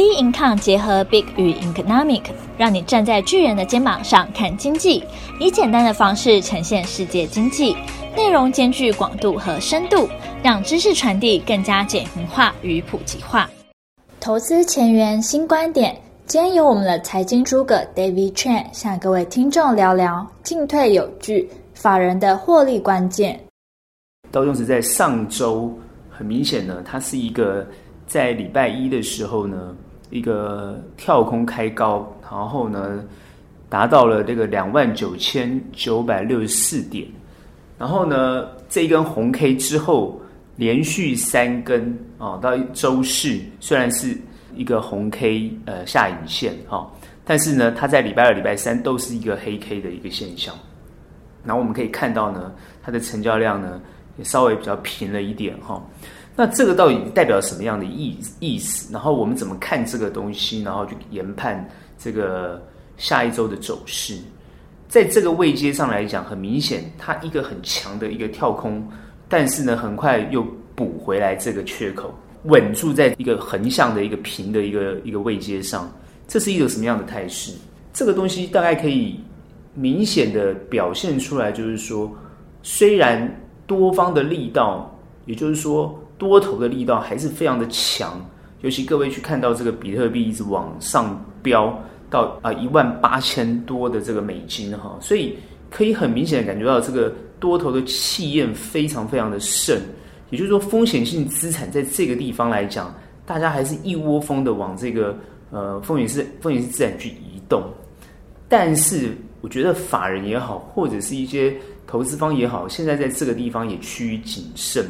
B Income 结合 Big 与 Economic，让你站在巨人的肩膀上看经济，以简单的方式呈现世界经济，内容兼具广度和深度，让知识传递更加简明化与普及化。投资前沿新观点，今天由我们的财经诸葛 David Chan 向各位听众聊聊进退有据，法人的获利关键。道琼斯在上周很明显呢，它是一个。在礼拜一的时候呢，一个跳空开高，然后呢，达到了这个两万九千九百六十四点，然后呢，这一根红 K 之后连续三根啊，到周四虽然是一个红 K 呃下影线哈，但是呢，它在礼拜二、礼拜三都是一个黑 K 的一个现象。然后我们可以看到呢，它的成交量呢也稍微比较平了一点哈。那这个到底代表什么样的意意思？然后我们怎么看这个东西？然后去研判这个下一周的走势。在这个位阶上来讲，很明显，它一个很强的一个跳空，但是呢，很快又补回来这个缺口，稳住在一个横向的一个平的一个一个位阶上。这是一种什么样的态势？这个东西大概可以明显的表现出来，就是说，虽然多方的力道，也就是说。多头的力道还是非常的强，尤其各位去看到这个比特币一直往上飙到啊一万八千多的这个美金哈，所以可以很明显的感觉到这个多头的气焰非常非常的盛，也就是说风险性资产在这个地方来讲，大家还是一窝蜂的往这个呃风险是风险性资产去移动，但是我觉得法人也好，或者是一些投资方也好，现在在这个地方也趋于谨慎。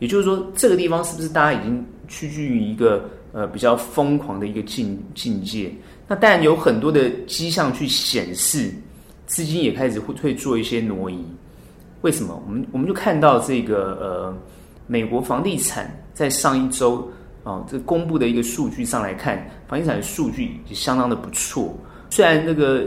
也就是说，这个地方是不是大家已经趋近于一个呃比较疯狂的一个境境界？那当然有很多的迹象去显示，资金也开始会会做一些挪移。为什么？我们我们就看到这个呃，美国房地产在上一周啊、这公布的一个数据上来看，房地产的数据也相当的不错。虽然那个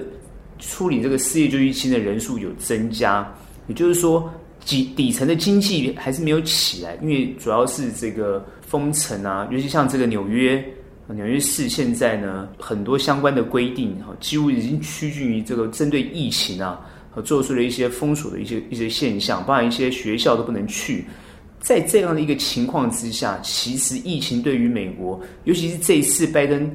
处理这个失业救济金的人数有增加，也就是说。底底层的经济还是没有起来，因为主要是这个封城啊，尤其像这个纽约，纽约市现在呢，很多相关的规定哈，几乎已经趋近于这个针对疫情啊，做出了一些封锁的一些一些现象，包含一些学校都不能去。在这样的一个情况之下，其实疫情对于美国，尤其是这一次拜登，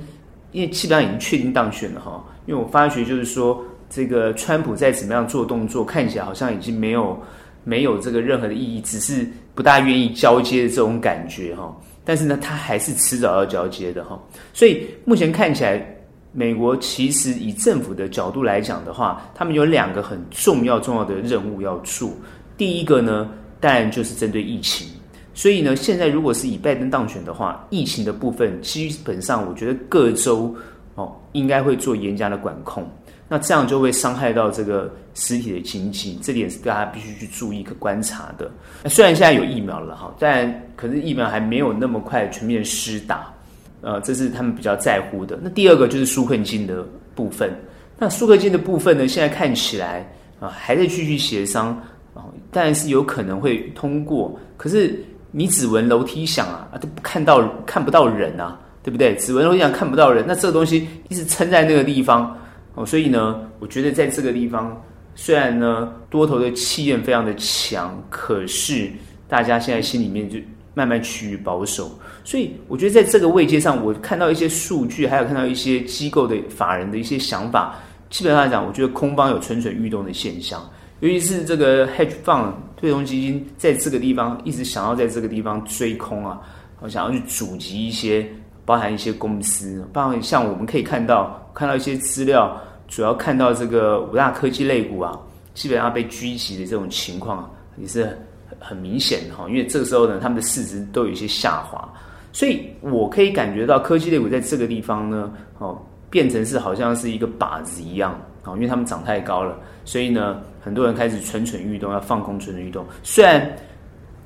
因为基本上已经确定当选了哈，因为我发觉就是说，这个川普再怎么样做动作，看起来好像已经没有。没有这个任何的意义，只是不大愿意交接的这种感觉哈。但是呢，他还是迟早要交接的哈。所以目前看起来，美国其实以政府的角度来讲的话，他们有两个很重要重要的任务要做。第一个呢，当然就是针对疫情。所以呢，现在如果是以拜登当选的话，疫情的部分基本上，我觉得各州哦应该会做严加的管控。那这样就会伤害到这个实体的经济，这点是大家必须去注意和观察的。那虽然现在有疫苗了哈，但可是疫苗还没有那么快全面施打，呃，这是他们比较在乎的。那第二个就是纾困金的部分。那纾困金的部分呢，现在看起来啊还在继续协商啊，当然是有可能会通过。可是你只闻楼梯响啊，啊都不看到看不到人啊，对不对？只闻楼梯响看不到人，那这个东西一直撑在那个地方。哦，所以呢，我觉得在这个地方，虽然呢多头的气焰非常的强，可是大家现在心里面就慢慢趋于保守。所以我觉得在这个位阶上，我看到一些数据，还有看到一些机构的法人的一些想法，基本上来讲，我觉得空方有蠢蠢欲动的现象，尤其是这个 hedge fund 对冲基金在这个地方一直想要在这个地方追空啊，我想要去阻击一些。包含一些公司，包含像我们可以看到，看到一些资料，主要看到这个五大科技类股啊，基本上被狙击的这种情况也是很明显的哈。因为这个时候呢，他们的市值都有一些下滑，所以我可以感觉到科技类股在这个地方呢，哦，变成是好像是一个靶子一样啊，因为他们涨太高了，所以呢，很多人开始蠢蠢欲动，要放空蠢蠢欲动，虽然。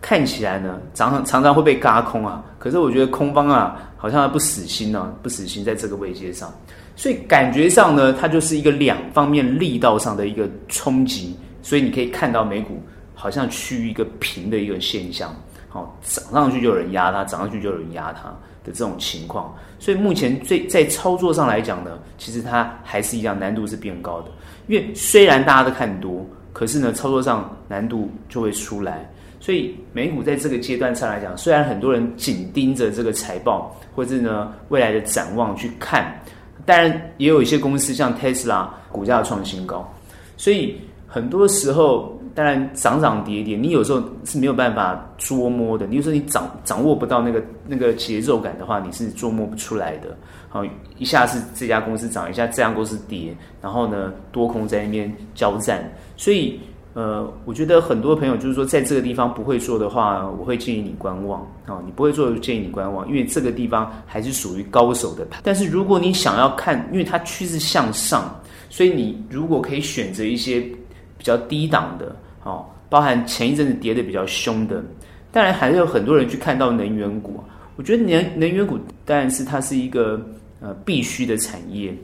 看起来呢，常常常常会被轧空啊，可是我觉得空方啊，好像还不死心呢、不死心在这个位阶上，所以感觉上呢，它就是一个两方面力道上的一个冲击，所以你可以看到美股好像趋于一个平的一个现象，好，涨上去就有人压它，涨上去就有人压它，的这种情况。所以目前最在操作上来讲呢，其实它还是一样难度是变高的。因为虽然大家都看多，可是呢操作上难度就会出来。所以美股在这个阶段上来讲，虽然很多人紧盯着这个财报或者呢未来的展望去看，当然也有一些公司像特斯拉股价创新高，所以很多时候当然涨涨跌跌，你有时候是没有办法捉摸的。你有时候你掌掌握不到那个那个节奏感的话，你是捉摸不出来的。好，一下是这家公司涨，一下这家公司跌，然后呢多空在那边交战，所以。呃，我觉得很多朋友就是说，在这个地方不会做的话，我会建议你观望啊。你不会做，建议你观望，因为这个地方还是属于高手的盘。但是如果你想要看，因为它趋势向上，所以你如果可以选择一些比较低档的，哦，包含前一阵子跌得比较凶的，当然还是有很多人去看到能源股。我觉得能能源股当然是它是一个呃必须的产业。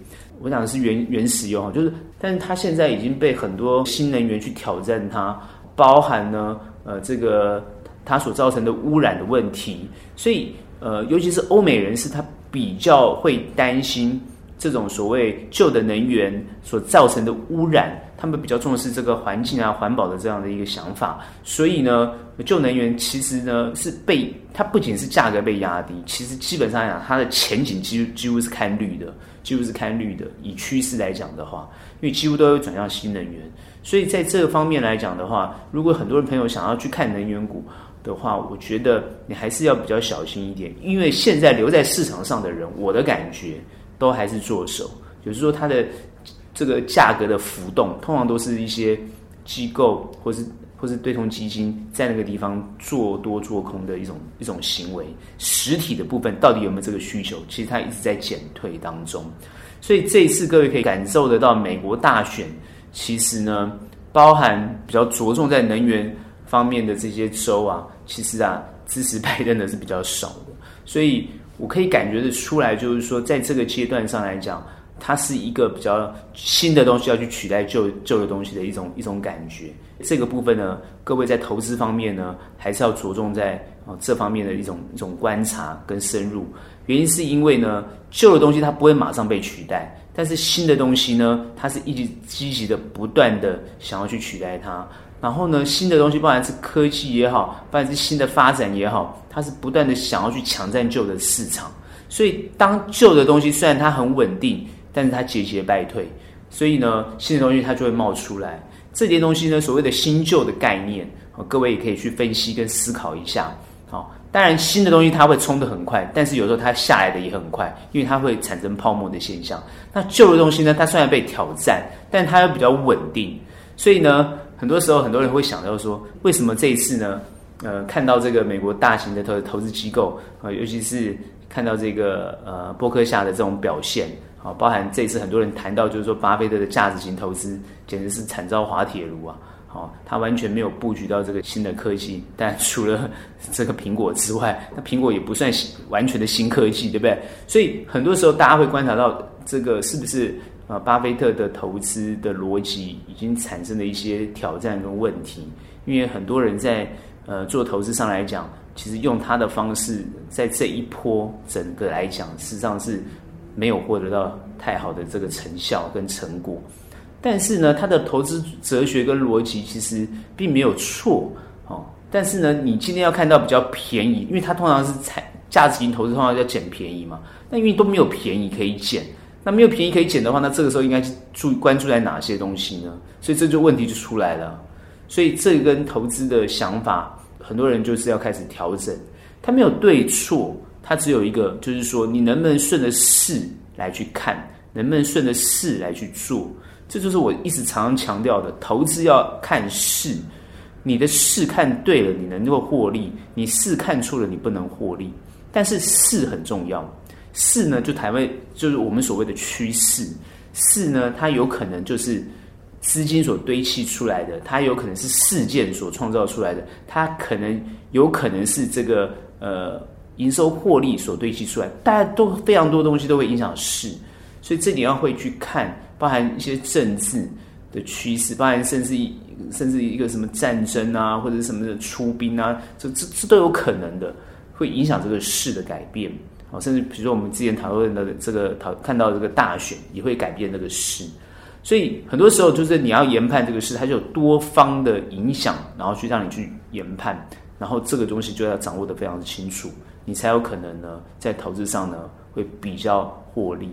我讲的是原原石油哈，就是，但是它现在已经被很多新能源去挑战它，包含呢，呃，这个它所造成的污染的问题，所以呃，尤其是欧美人士，他比较会担心这种所谓旧的能源所造成的污染，他们比较重视这个环境啊、环保的这样的一个想法，所以呢，旧能源其实呢是被它不仅是价格被压低，其实基本上来讲，它的前景几乎几乎是看绿的。几乎是看绿的，以趋势来讲的话，因为几乎都会转向新能源，所以在这个方面来讲的话，如果很多人朋友想要去看能源股的话，我觉得你还是要比较小心一点，因为现在留在市场上的人，我的感觉都还是做手，就是说它的这个价格的浮动，通常都是一些机构或是。或是对冲基金在那个地方做多做空的一种一种行为，实体的部分到底有没有这个需求？其实它一直在减退当中，所以这一次各位可以感受得到，美国大选其实呢，包含比较着重在能源方面的这些州啊，其实啊支持 拜登的是比较少的，所以我可以感觉得出来，就是说在这个阶段上来讲。它是一个比较新的东西要去取代旧旧的东西的一种一种感觉。这个部分呢，各位在投资方面呢，还是要着重在啊这方面的一种一种观察跟深入。原因是因为呢，旧的东西它不会马上被取代，但是新的东西呢，它是一直积极的不断的想要去取代它。然后呢，新的东西，不管是科技也好，不管是新的发展也好，它是不断的想要去抢占旧的市场。所以，当旧的东西虽然它很稳定，但是它节节败退，所以呢，新的东西它就会冒出来。这些东西呢，所谓的新旧的概念，各位也可以去分析跟思考一下。当然新的东西它会冲得很快，但是有时候它下来的也很快，因为它会产生泡沫的现象。那旧的东西呢，它虽然被挑战，但它又比较稳定。所以呢，很多时候很多人会想到说，为什么这一次呢？呃，看到这个美国大型的投投资机构啊，尤其是看到这个呃波克夏的这种表现。好，包含这次很多人谈到，就是说巴菲特的价值型投资简直是惨遭滑铁卢啊！好，他完全没有布局到这个新的科技，但除了这个苹果之外，那苹果也不算完全的新科技，对不对？所以很多时候大家会观察到，这个是不是呃？巴菲特的投资的逻辑已经产生了一些挑战跟问题，因为很多人在呃做投资上来讲，其实用他的方式，在这一波整个来讲，事实上是。没有获得到太好的这个成效跟成果，但是呢，他的投资哲学跟逻辑其实并没有错哦。但是呢，你今天要看到比较便宜，因为它通常是采价值型投资，通常要捡便宜嘛。那因为都没有便宜可以捡，那没有便宜可以捡的话，那这个时候应该注关注在哪些东西呢？所以这就问题就出来了。所以这跟投资的想法，很多人就是要开始调整。它没有对错。它只有一个，就是说你能不能顺着势来去看，能不能顺着势来去做，这就是我一直常常强调的，投资要看势。你的势看对了，你能够获利；你势看错了，你不能获利。但是势很重要，势呢就台湾就是我们所谓的趋势。势呢，它有可能就是资金所堆砌出来的，它有可能是事件所创造出来的，它可能有可能是这个呃。营收获利所堆积出来，大家都非常多东西都会影响势，所以这点要会去看，包含一些政治的趋势，包含甚至甚至一个什么战争啊，或者什么的出兵啊，这这这都有可能的，会影响这个势的改变。哦，甚至比如说我们之前讨论的这个讨看到这个大选也会改变这个势，所以很多时候就是你要研判这个事，它就有多方的影响，然后去让你去研判，然后这个东西就要掌握得非常的清楚，你才有可能呢在投资上呢会比较获利。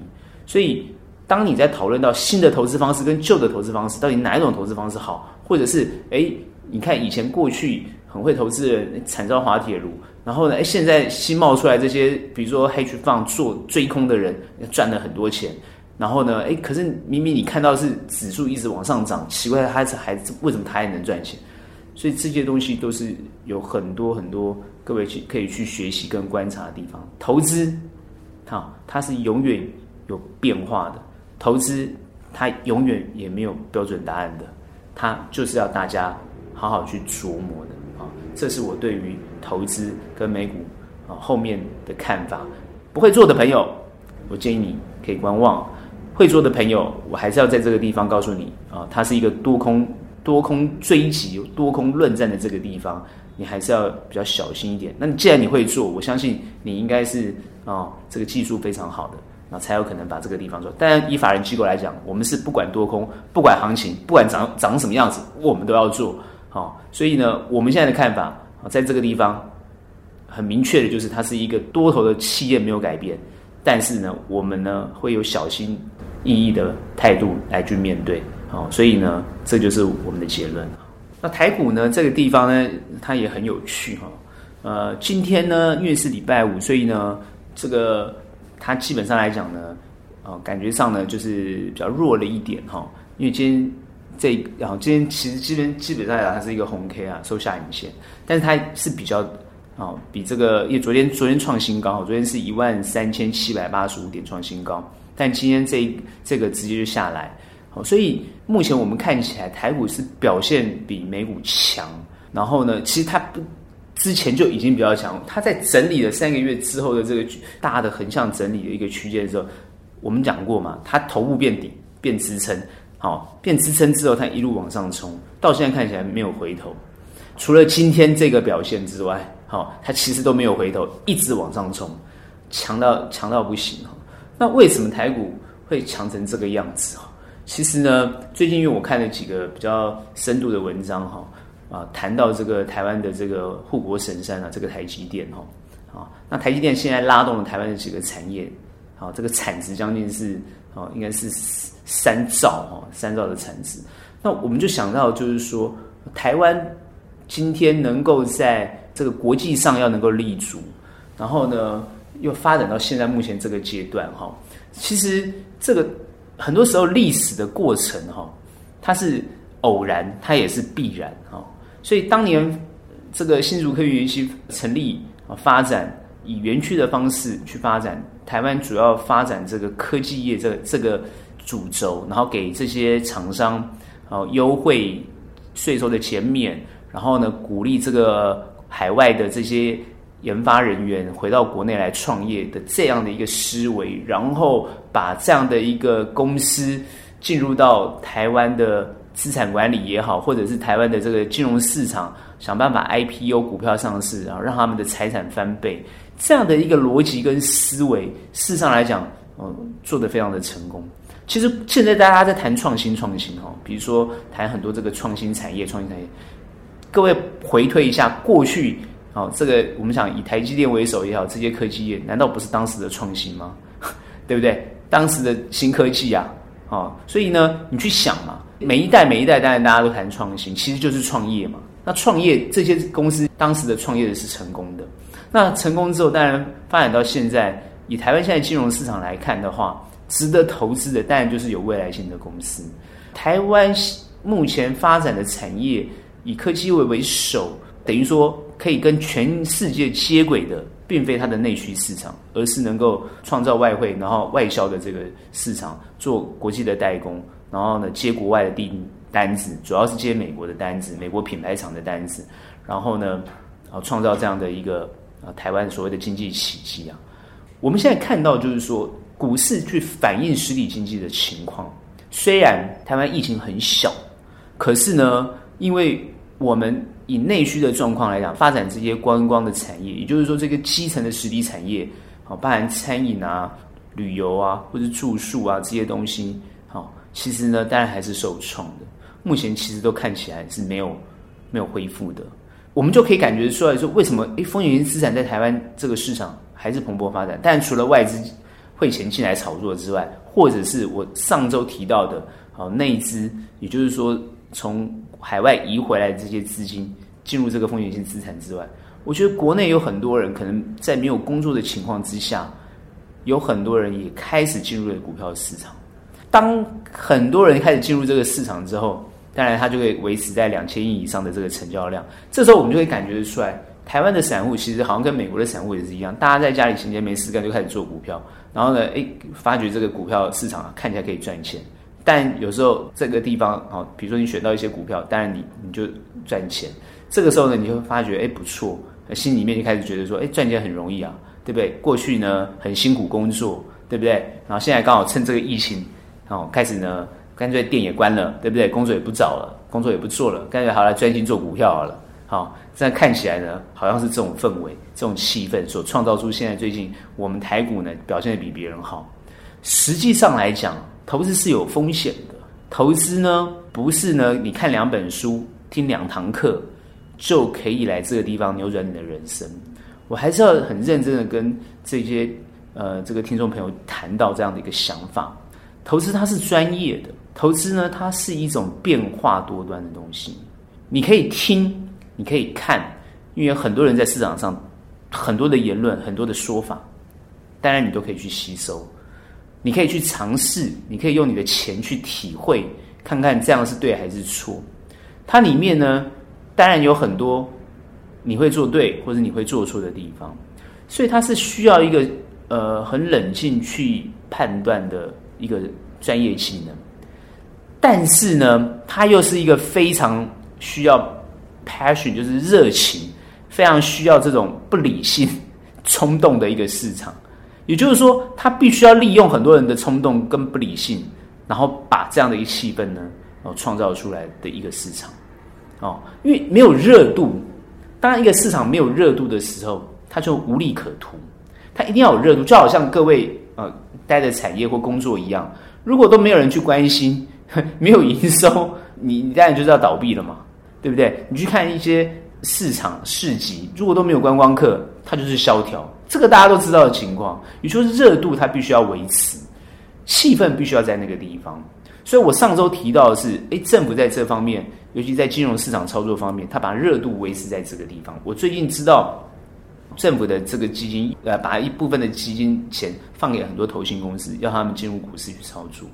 所以当你在讨论到新的投资方式跟旧的投资方式，到底哪一种投资方式好，或者是诶，你看以前过去。很会投资的人惨遭滑铁卢，然后呢，哎，现在新冒出来这些，比如说 hedge fund 做追空的人，赚了很多钱。然后呢，哎，可是明明你看到是指数一直往上涨，奇怪，他是还为什么他还能赚钱？所以这些东西都是有很多很多各位去可以去学习跟观察的地方。投资，好，它是永远有变化的。投资它永远也没有标准答案的，它就是要大家好好去琢磨的啊。这是我对于投资跟美股啊后面的看法。不会做的朋友，我建议你可以观望；会做的朋友，我还是要在这个地方告诉你啊，它是一个多空多空追击、多空论战的这个地方，你还是要比较小心一点。那你既然你会做，我相信你应该是啊这个技术非常好的，那才有可能把这个地方做。当然，以法人机构来讲，我们是不管多空，不管行情，不管长长什么样子，我们都要做。好，所以呢，我们现在的看法，在这个地方很明确的就是，它是一个多头的企业没有改变，但是呢，我们呢会有小心翼翼的态度来去面对。好，所以呢，这就是我们的结论。那台股呢，这个地方呢，它也很有趣哈。呃，今天呢，因为是礼拜五，所以呢，这个它基本上来讲呢，啊，感觉上呢就是比较弱了一点哈，因为今天。这然后今天其实基本基本上来讲，它是一个红 K 啊，收下影线，但是它是比较啊，比这个因为昨天昨天创新高，昨天是一万三千七百八十五点创新高，但今天这这个直接就下来，好，所以目前我们看起来台股是表现比美股强，然后呢，其实它不之前就已经比较强，它在整理了三个月之后的这个大的横向整理的一个区间的时候，我们讲过嘛，它头部变底变支撑。好，变支撑之后，它一路往上冲，到现在看起来没有回头。除了今天这个表现之外，好，它其实都没有回头，一直往上冲，强到强到不行。那为什么台股会强成这个样子？其实呢，最近因为我看了几个比较深度的文章，哈啊，谈到这个台湾的这个护国神山啊，这个台积电，哈啊，那台积电现在拉动了台湾的几个产业，啊，这个产值将近是，哦，应该是。三兆哦，三兆的产值，那我们就想到，就是说，台湾今天能够在这个国际上要能够立足，然后呢，又发展到现在目前这个阶段哈，其实这个很多时候历史的过程哈，它是偶然，它也是必然哈，所以当年这个新竹科学园区成立啊，发展以园区的方式去发展，台湾主要发展这个科技业这这个。主轴，然后给这些厂商哦优惠税收的减免，然后呢鼓励这个海外的这些研发人员回到国内来创业的这样的一个思维，然后把这样的一个公司进入到台湾的资产管理也好，或者是台湾的这个金融市场，想办法 IPO 股票上市，然后让他们的财产翻倍，这样的一个逻辑跟思维，事实上来讲，嗯，做得非常的成功。其实现在大家在谈创新，创新哈，比如说谈很多这个创新产业，创新产业。各位回推一下过去，哦，这个我们想以台积电为首也好，这些科技业难道不是当时的创新吗？对不对？当时的新科技啊，哦，所以呢，你去想嘛，每一代每一代当然大家都谈创新，其实就是创业嘛。那创业这些公司当时的创业的是成功的，那成功之后，当然发展到现在，以台湾现在金融市场来看的话。值得投资的当然就是有未来性的公司。台湾目前发展的产业以科技为为首，等于说可以跟全世界接轨的，并非它的内需市场，而是能够创造外汇，然后外销的这个市场，做国际的代工，然后呢接国外的订单子，主要是接美国的单子，美国品牌厂的单子，然后呢，啊创造这样的一个啊台湾所谓的经济奇迹啊。我们现在看到就是说。股市去反映实体经济的情况，虽然台湾疫情很小，可是呢，因为我们以内需的状况来讲，发展这些观光的产业，也就是说这个基层的实体产业，好，包含餐饮啊、旅游啊，或者住宿啊这些东西，好，其实呢，当然还是受创的。目前其实都看起来是没有没有恢复的。我们就可以感觉出来说，为什么诶，风险性资产在台湾这个市场还是蓬勃发展？但除了外资汇钱进来炒作之外，或者是我上周提到的，好内资，也就是说从海外移回来的这些资金进入这个风险性资产之外，我觉得国内有很多人可能在没有工作的情况之下，有很多人也开始进入了股票市场。当很多人开始进入这个市场之后，当然它就会维持在两千亿以上的这个成交量。这时候我们就会感觉出来，台湾的散户其实好像跟美国的散户也是一样，大家在家里闲闲没事干就开始做股票，然后呢，诶，发觉这个股票市场啊看起来可以赚钱。但有时候这个地方啊，比如说你选到一些股票，当然你你就赚钱。这个时候呢，你就会发觉诶不错，心里面就开始觉得说，诶赚钱很容易啊，对不对？过去呢很辛苦工作，对不对？然后现在刚好趁这个疫情，哦开始呢。干脆店也关了，对不对？工作也不找了，工作也不做了，干脆好了，专心做股票好了。好，这样看起来呢，好像是这种氛围、这种气氛所创造出现在最近我们台股呢表现的比别人好。实际上来讲，投资是有风险的。投资呢，不是呢，你看两本书、听两堂课就可以来这个地方扭转你的人生。我还是要很认真的跟这些呃这个听众朋友谈到这样的一个想法。投资它是专业的。投资呢，它是一种变化多端的东西。你可以听，你可以看，因为很多人在市场上，很多的言论，很多的说法，当然你都可以去吸收。你可以去尝试，你可以用你的钱去体会，看看这样是对还是错。它里面呢，当然有很多你会做对或者你会做错的地方，所以它是需要一个呃很冷静去判断的一个专业技能。但是呢，它又是一个非常需要 passion，就是热情，非常需要这种不理性、冲动的一个市场。也就是说，它必须要利用很多人的冲动跟不理性，然后把这样的一个气氛呢，哦，创造出来的一个市场。哦，因为没有热度，当一个市场没有热度的时候，它就无利可图。它一定要有热度，就好像各位呃待的产业或工作一样，如果都没有人去关心。没有营收，你你当然就是要倒闭了嘛，对不对？你去看一些市场市集，如果都没有观光客，它就是萧条，这个大家都知道的情况。也就是热度，它必须要维持，气氛必须要在那个地方。所以我上周提到的是，诶，政府在这方面，尤其在金融市场操作方面，它把热度维持在这个地方。我最近知道，政府的这个基金，呃，把一部分的基金钱放给很多投信公司，要他们进入股市去操作。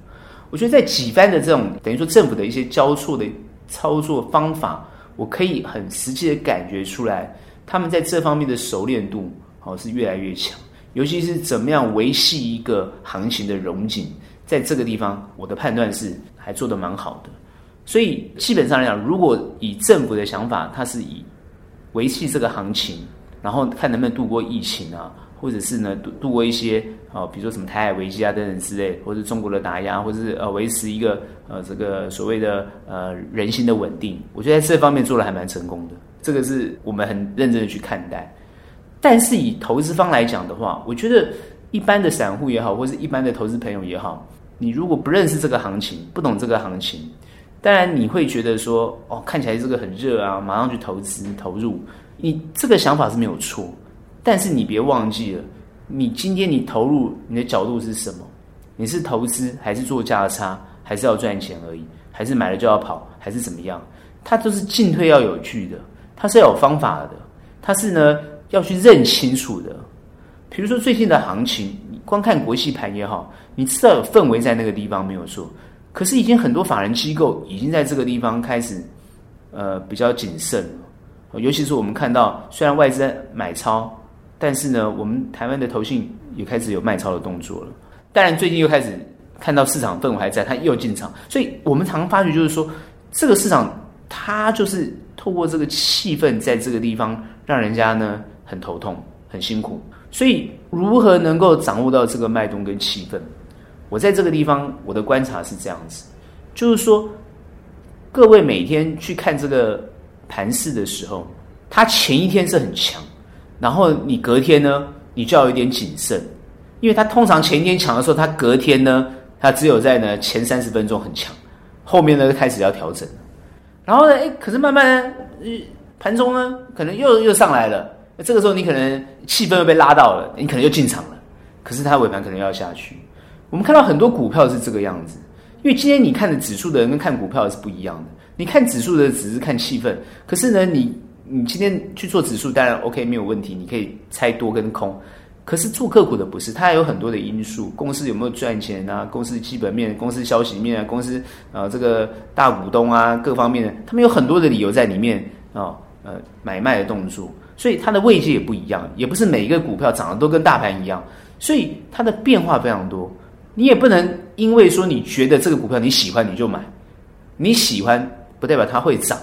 我觉得在几番的这种等于说政府的一些交错的操作方法，我可以很实际的感觉出来，他们在这方面的熟练度哦是越来越强，尤其是怎么样维系一个行情的融景，在这个地方，我的判断是还做得蛮好的。所以基本上来讲，如果以政府的想法，它是以维系这个行情，然后看能不能度过疫情啊。或者是呢，度度过一些啊、哦，比如说什么台海危机啊等等之类，或者中国的打压，或者是呃维持一个呃这个所谓的呃人心的稳定，我觉得在这方面做的还蛮成功的，这个是我们很认真的去看待。但是以投资方来讲的话，我觉得一般的散户也好，或是一般的投资朋友也好，你如果不认识这个行情，不懂这个行情，当然你会觉得说哦，看起来这个很热啊，马上去投资投入，你这个想法是没有错。但是你别忘记了，你今天你投入你的角度是什么？你是投资还是做价差，还是要赚钱而已？还是买了就要跑，还是怎么样？它都是进退要有据的，它是要有方法的，它是呢要去认清楚的。比如说最近的行情，你光看国际盘也好，你知道有氛围在那个地方没有错。可是已经很多法人机构已经在这个地方开始，呃，比较谨慎了。尤其是我们看到，虽然外资买超。但是呢，我们台湾的投信也开始有卖超的动作了。当然，最近又开始看到市场氛围还在，他又进场。所以我们常常发觉，就是说，这个市场它就是透过这个气氛，在这个地方让人家呢很头痛、很辛苦。所以，如何能够掌握到这个脉动跟气氛？我在这个地方，我的观察是这样子，就是说，各位每天去看这个盘势的时候，它前一天是很强。然后你隔天呢，你就要有点谨慎，因为它通常前一天强的时候，它隔天呢，它只有在呢前三十分钟很强，后面呢开始要调整，然后呢，哎，可是慢慢呢，盘中呢可能又又上来了，这个时候你可能气氛又被拉到了，你可能又进场了，可是它尾盘可能要下去。我们看到很多股票是这个样子，因为今天你看的指数的人跟看股票是不一样的。你看指数的只是看气氛，可是呢，你你今天去做指数，当然 OK 没有问题，你可以猜多跟空。可是做个股的不是，它还有很多的因素，公司有没有赚钱啊？公司基本面、公司消息面啊？公司啊、这个大股东啊各方面的，他们有很多的理由在里面啊呃买卖的动作，所以它的位阶也不一样，也不是每一个股票涨得都跟大盘一样，所以它的变化非常多。你也不能因为说你觉得这个股票你喜欢你就买，你喜欢不代表它会涨，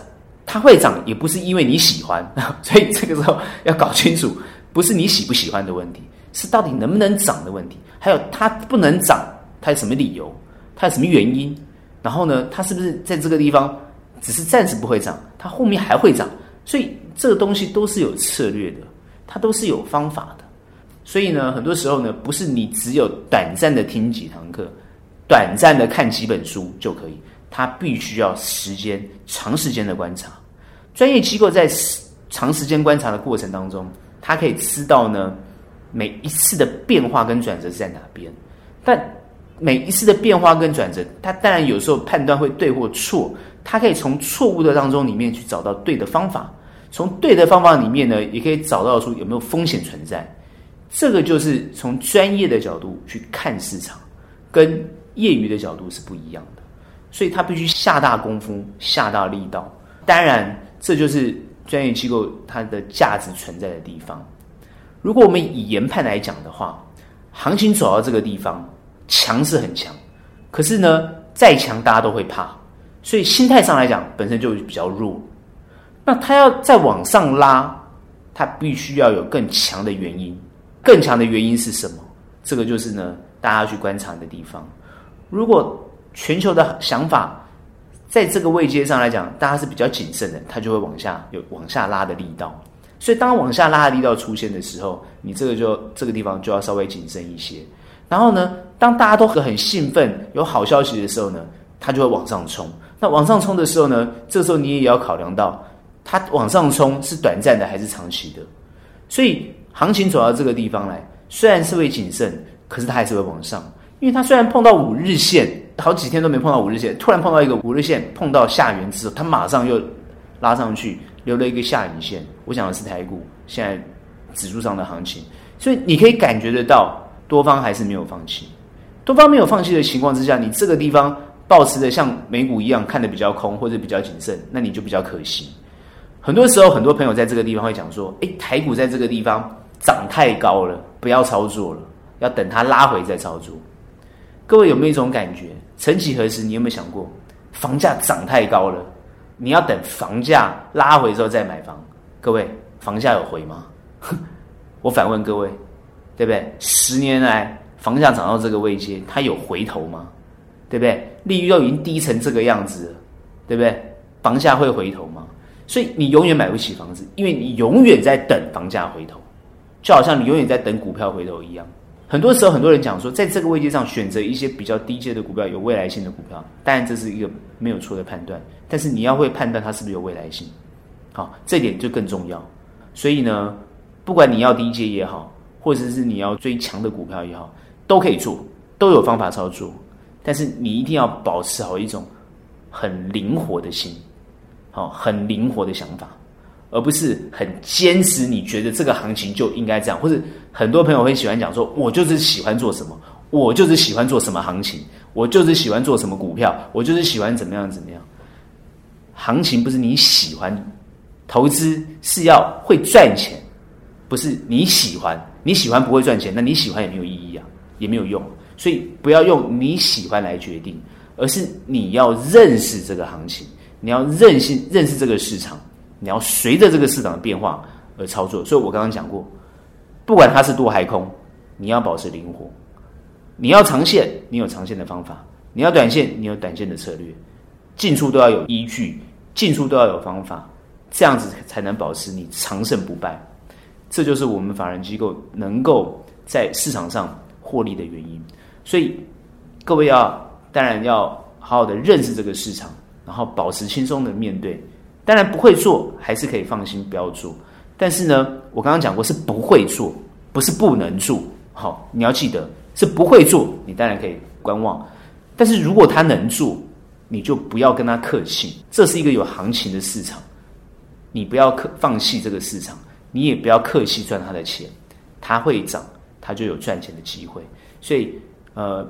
它会涨也不是因为你喜欢，所以这个时候要搞清楚，不是你喜不喜欢的问题，是到底能不能涨的问题，还有它不能涨，它有什么理由，它有什么原因，然后呢，它是不是在这个地方只是暂时不会涨，它后面还会涨，所以这个东西都是有策略的，它都是有方法的。所以呢，很多时候呢，不是你只有短暂的听几堂课，短暂的看几本书就可以，它必须要时间长时间的观察。专业机构在长时间观察的过程当中，它可以知道呢，每一次的变化跟转折是在哪边。但每一次的变化跟转折，它当然有时候判断会对或错，它可以从错误的当中里面去找到对的方法，从对的方法里面呢，也可以找到出有没有风险存在。这个就是从专业的角度去看市场，跟业余的角度是不一样的，所以他必须下大功夫、下大力道。当然，这就是专业机构它的价值存在的地方。如果我们以研判来讲的话，行情走到这个地方，强是很强，可是呢，再强大家都会怕，所以心态上来讲，本身就比较弱。那他要再往上拉，他必须要有更强的原因。更强的原因是什么？这个就是呢，大家要去观察的地方。如果全球的想法在这个位阶上来讲，大家是比较谨慎的，它就会往下有往下拉的力道。所以，当往下拉的力道出现的时候，你这个就这个地方就要稍微谨慎一些。然后呢，当大家都很兴奋有好消息的时候呢，它就会往上冲。那往上冲的时候呢，这时候你也要考量到，它往上冲是短暂的还是长期的。所以。行情走到这个地方来，虽然是会谨慎，可是它还是会往上。因为它虽然碰到五日线，好几天都没碰到五日线，突然碰到一个五日线，碰到下缘之后，它马上又拉上去，留了一个下影线。我讲的是台股现在指数上的行情，所以你可以感觉得到，多方还是没有放弃。多方没有放弃的情况之下，你这个地方保持的像美股一样看得比较空或者比较谨慎，那你就比较可惜。很多时候，很多朋友在这个地方会讲说：“诶，台股在这个地方。”涨太高了，不要操作了，要等它拉回再操作。各位有没有一种感觉？曾几何时，你有没有想过，房价涨太高了，你要等房价拉回之后再买房？各位，房价有回吗？我反问各位，对不对？十年来房价涨到这个位阶，它有回头吗？对不对？利率都已经低成这个样子了，对不对？房价会回头吗？所以你永远买不起房子，因为你永远在等房价回头。就好像你永远在等股票回头一样，很多时候很多人讲说，在这个位置上选择一些比较低阶的股票，有未来性的股票，当然这是一个没有错的判断，但是你要会判断它是不是有未来性，好，这点就更重要。所以呢，不管你要低阶也好，或者是你要追强的股票也好，都可以做，都有方法操作，但是你一定要保持好一种很灵活的心，好，很灵活的想法。而不是很坚持，你觉得这个行情就应该这样，或者很多朋友会喜欢讲说，我就是喜欢做什么，我就是喜欢做什么行情，我就是喜欢做什么股票，我就是喜欢怎么样怎么样。行情不是你喜欢，投资是要会赚钱，不是你喜欢，你喜欢不会赚钱，那你喜欢也没有意义啊，也没有用。所以不要用你喜欢来决定，而是你要认识这个行情，你要认识认识这个市场。你要随着这个市场的变化而操作，所以我刚刚讲过，不管它是多还空，你要保持灵活。你要长线，你有长线的方法；你要短线，你有短线的策略。进出都要有依据，进出都要有方法，这样子才能保持你长胜不败。这就是我们法人机构能够在市场上获利的原因。所以各位要当然要好好的认识这个市场，然后保持轻松的面对。当然不会做还是可以放心不要做，但是呢，我刚刚讲过是不会做，不是不能做。好，你要记得是不会做，你当然可以观望。但是如果他能做，你就不要跟他客气。这是一个有行情的市场，你不要客放弃这个市场，你也不要客气赚他的钱。他会涨，他就有赚钱的机会。所以，呃，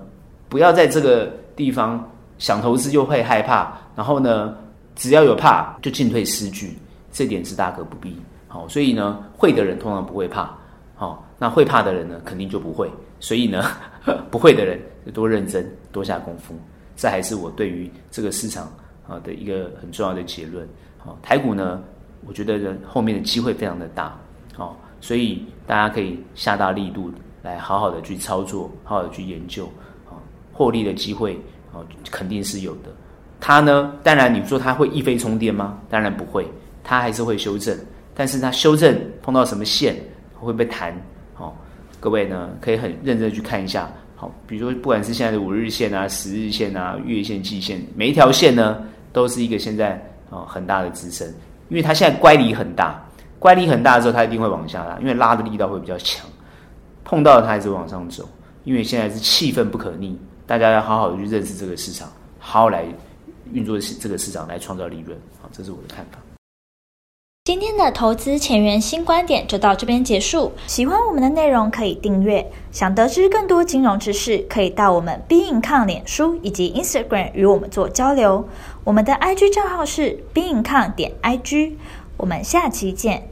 不要在这个地方想投资就会害怕，然后呢，只要有怕就进退失据，这点是大可不必。好，所以呢，会的人通常不会怕。好，那会怕的人呢，肯定就不会。所以呢，不会的人就多认真，多下功夫。这还是我对于这个市场啊的一个很重要的结论。好，台股呢，我觉得人后面的机会非常的大。好，所以大家可以下大力度来好好的去操作，好好的去研究。啊，获利的机会啊，肯定是有的。它呢，当然你说它会一飞冲天吗？当然不会，它还是会修正。但是它修正碰到什么线会不会弹？哦，各位呢可以很认真去看一下。好，比如说不管是现在的五日线啊、十日线啊、月线、季线，每一条线呢都是一个现在啊很大的支撑，因为它现在乖离很大，乖离很大的时候它一定会往下拉，因为拉的力道会比较强。碰到它还是往上走，因为现在是气氛不可逆，大家要好好的去认识这个市场，好好来。运作这个市场来创造利润，好，这是我的看法。今天的投资前沿新观点就到这边结束。喜欢我们的内容可以订阅，想得知更多金融知识，可以到我们 beincom 脸书以及 Instagram 与我们做交流。我们的 IG 账号是 beincom 点 IG。我们下期见。